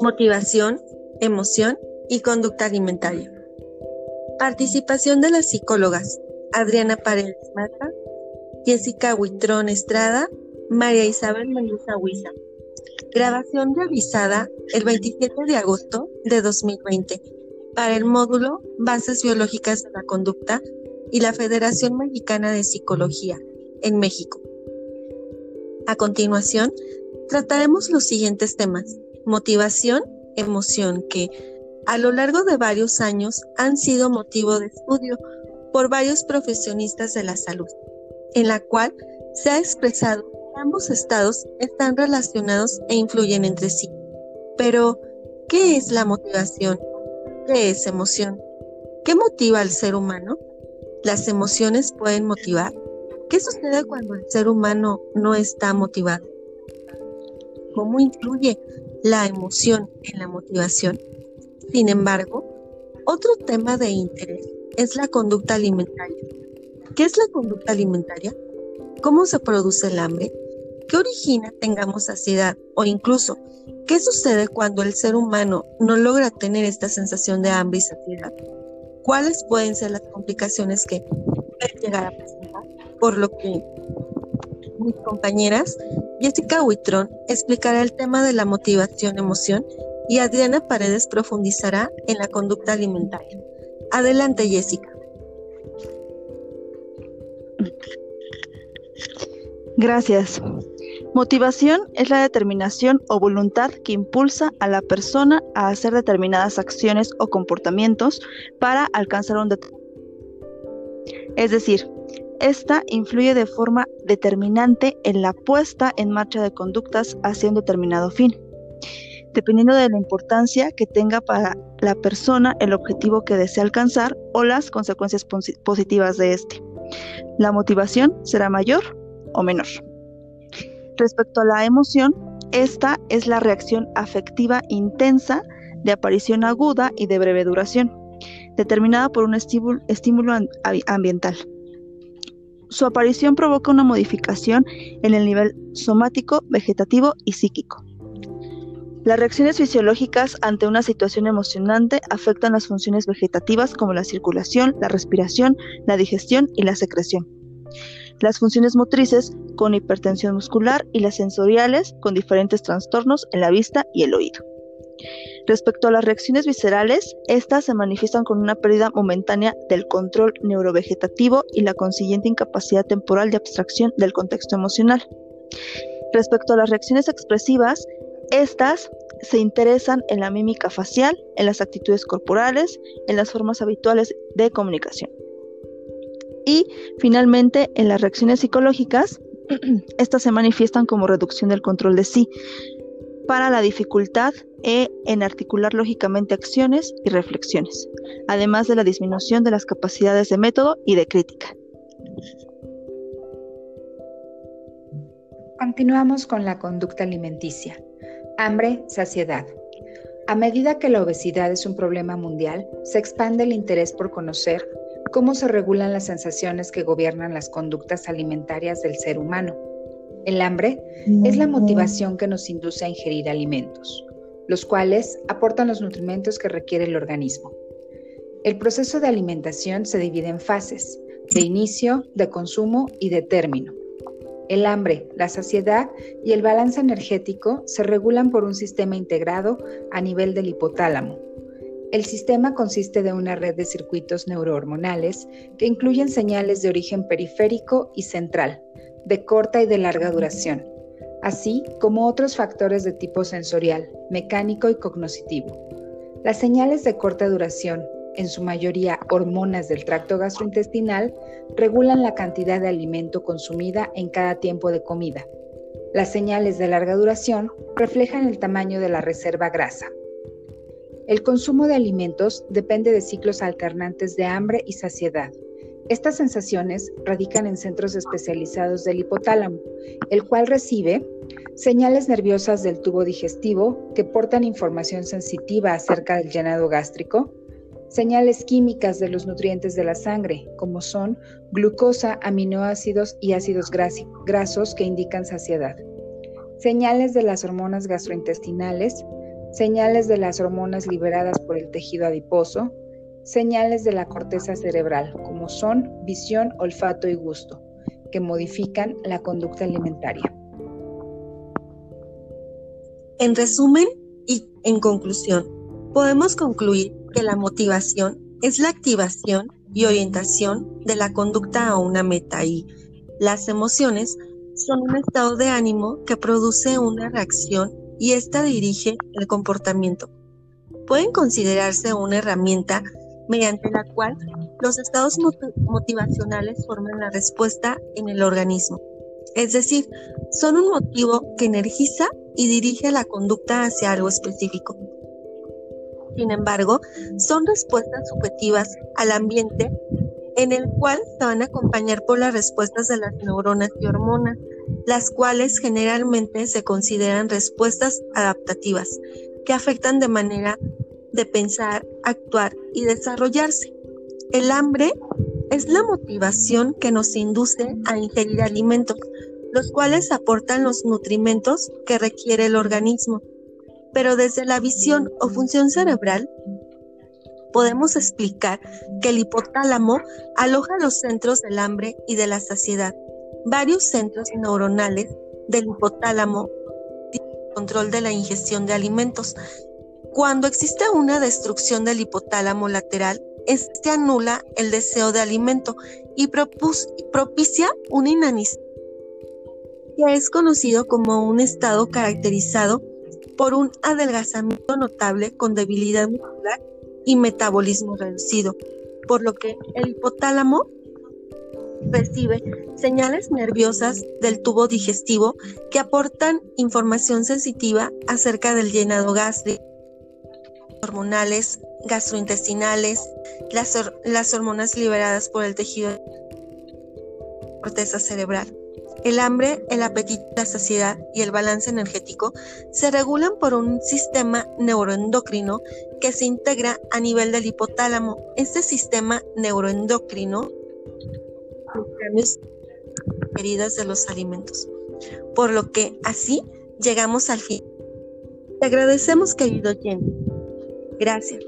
Motivación, emoción y conducta alimentaria. Participación de las psicólogas Adriana Paredes Mata, Jessica Huitrón Estrada, María Isabel Mendoza Huiza. Grabación realizada el 27 de agosto de 2020 para el módulo Bases Biológicas de la Conducta y la Federación Mexicana de Psicología en México. A continuación, trataremos los siguientes temas. Motivación, emoción, que a lo largo de varios años han sido motivo de estudio por varios profesionistas de la salud, en la cual se ha expresado ambos estados están relacionados e influyen entre sí. Pero, ¿qué es la motivación? ¿Qué es emoción? ¿Qué motiva al ser humano? ¿Las emociones pueden motivar? ¿Qué sucede cuando el ser humano no está motivado? ¿Cómo influye la emoción en la motivación? Sin embargo, otro tema de interés es la conducta alimentaria. ¿Qué es la conducta alimentaria? ¿Cómo se produce el hambre? ¿Qué origina tengamos saciedad? O incluso, ¿qué sucede cuando el ser humano no logra tener esta sensación de hambre y saciedad? ¿Cuáles pueden ser las complicaciones que pueden llegar a presentar? Por lo que mis compañeras, Jessica Huitrón explicará el tema de la motivación-emoción y Adriana Paredes profundizará en la conducta alimentaria. Adelante, Jessica. Gracias. Motivación es la determinación o voluntad que impulsa a la persona a hacer determinadas acciones o comportamientos para alcanzar un determinado. Es decir, esta influye de forma determinante en la puesta en marcha de conductas hacia un determinado fin, dependiendo de la importancia que tenga para la persona el objetivo que desea alcanzar o las consecuencias positivas de este. La motivación será mayor o menor. Respecto a la emoción, esta es la reacción afectiva intensa de aparición aguda y de breve duración, determinada por un estímulo, ambiental. Su aparición provoca una modificación en el nivel somático, vegetativo y psíquico. Las reacciones fisiológicas ante una situación emocionante afectan las funciones vegetativas como la circulación, la respiración, la digestión y la secreción las funciones motrices con hipertensión muscular y las sensoriales con diferentes trastornos en la vista y el oído. Respecto a las reacciones viscerales, estas se manifiestan con una pérdida momentánea del control neurovegetativo y la consiguiente incapacidad temporal de abstracción del contexto emocional. Respecto a las reacciones expresivas, estas se interesan en la mímica facial, en las actitudes corporales, en las formas habituales de comunicación. Y finalmente, en las reacciones psicológicas, estas se manifiestan como reducción del control de sí para la dificultad e en articular lógicamente acciones y reflexiones, además de la disminución de las capacidades de método y de crítica. Continuamos con la conducta alimenticia. Hambre, saciedad. A medida que la obesidad es un problema mundial, se expande el interés por conocer cómo se regulan las sensaciones que gobiernan las conductas alimentarias del ser humano. El hambre es la motivación que nos induce a ingerir alimentos, los cuales aportan los nutrimentos que requiere el organismo. El proceso de alimentación se divide en fases, de inicio, de consumo y de término. El hambre, la saciedad y el balance energético se regulan por un sistema integrado a nivel del hipotálamo, el sistema consiste de una red de circuitos neurohormonales que incluyen señales de origen periférico y central, de corta y de larga duración, así como otros factores de tipo sensorial, mecánico y cognoscitivo. Las señales de corta duración, en su mayoría hormonas del tracto gastrointestinal, regulan la cantidad de alimento consumida en cada tiempo de comida. Las señales de larga duración reflejan el tamaño de la reserva grasa. El consumo de alimentos depende de ciclos alternantes de hambre y saciedad. Estas sensaciones radican en centros especializados del hipotálamo, el cual recibe señales nerviosas del tubo digestivo que portan información sensitiva acerca del llenado gástrico, señales químicas de los nutrientes de la sangre, como son glucosa, aminoácidos y ácidos grasos que indican saciedad, señales de las hormonas gastrointestinales, señales de las hormonas liberadas por el tejido adiposo, señales de la corteza cerebral, como son visión, olfato y gusto, que modifican la conducta alimentaria. En resumen y en conclusión, podemos concluir que la motivación es la activación y orientación de la conducta a una meta y las emociones son un estado de ánimo que produce una reacción y ésta dirige el comportamiento. Pueden considerarse una herramienta mediante la cual los estados motivacionales forman la respuesta en el organismo. Es decir, son un motivo que energiza y dirige la conducta hacia algo específico. Sin embargo, son respuestas subjetivas al ambiente en el cual se van a acompañar por las respuestas de las neuronas y hormonas, las cuales generalmente se consideran respuestas adaptativas, que afectan de manera de pensar, actuar y desarrollarse. El hambre es la motivación que nos induce a ingerir alimentos, los cuales aportan los nutrimentos que requiere el organismo pero desde la visión o función cerebral podemos explicar que el hipotálamo aloja los centros del hambre y de la saciedad. Varios centros neuronales del hipotálamo control de la ingestión de alimentos. Cuando existe una destrucción del hipotálamo lateral, este anula el deseo de alimento y propicia una inanición que es conocido como un estado caracterizado por un adelgazamiento notable con debilidad muscular y metabolismo reducido, por lo que el hipotálamo recibe señales nerviosas del tubo digestivo que aportan información sensitiva acerca del llenado gástrico, hormonales, gastrointestinales, las, las hormonas liberadas por el tejido corteza cerebral. El hambre, el apetito, la saciedad y el balance energético se regulan por un sistema neuroendocrino que se integra a nivel del hipotálamo. Este sistema neuroendocrino heridas de los alimentos. Por lo que así llegamos al fin. Te agradecemos, querido Jenny. Gracias.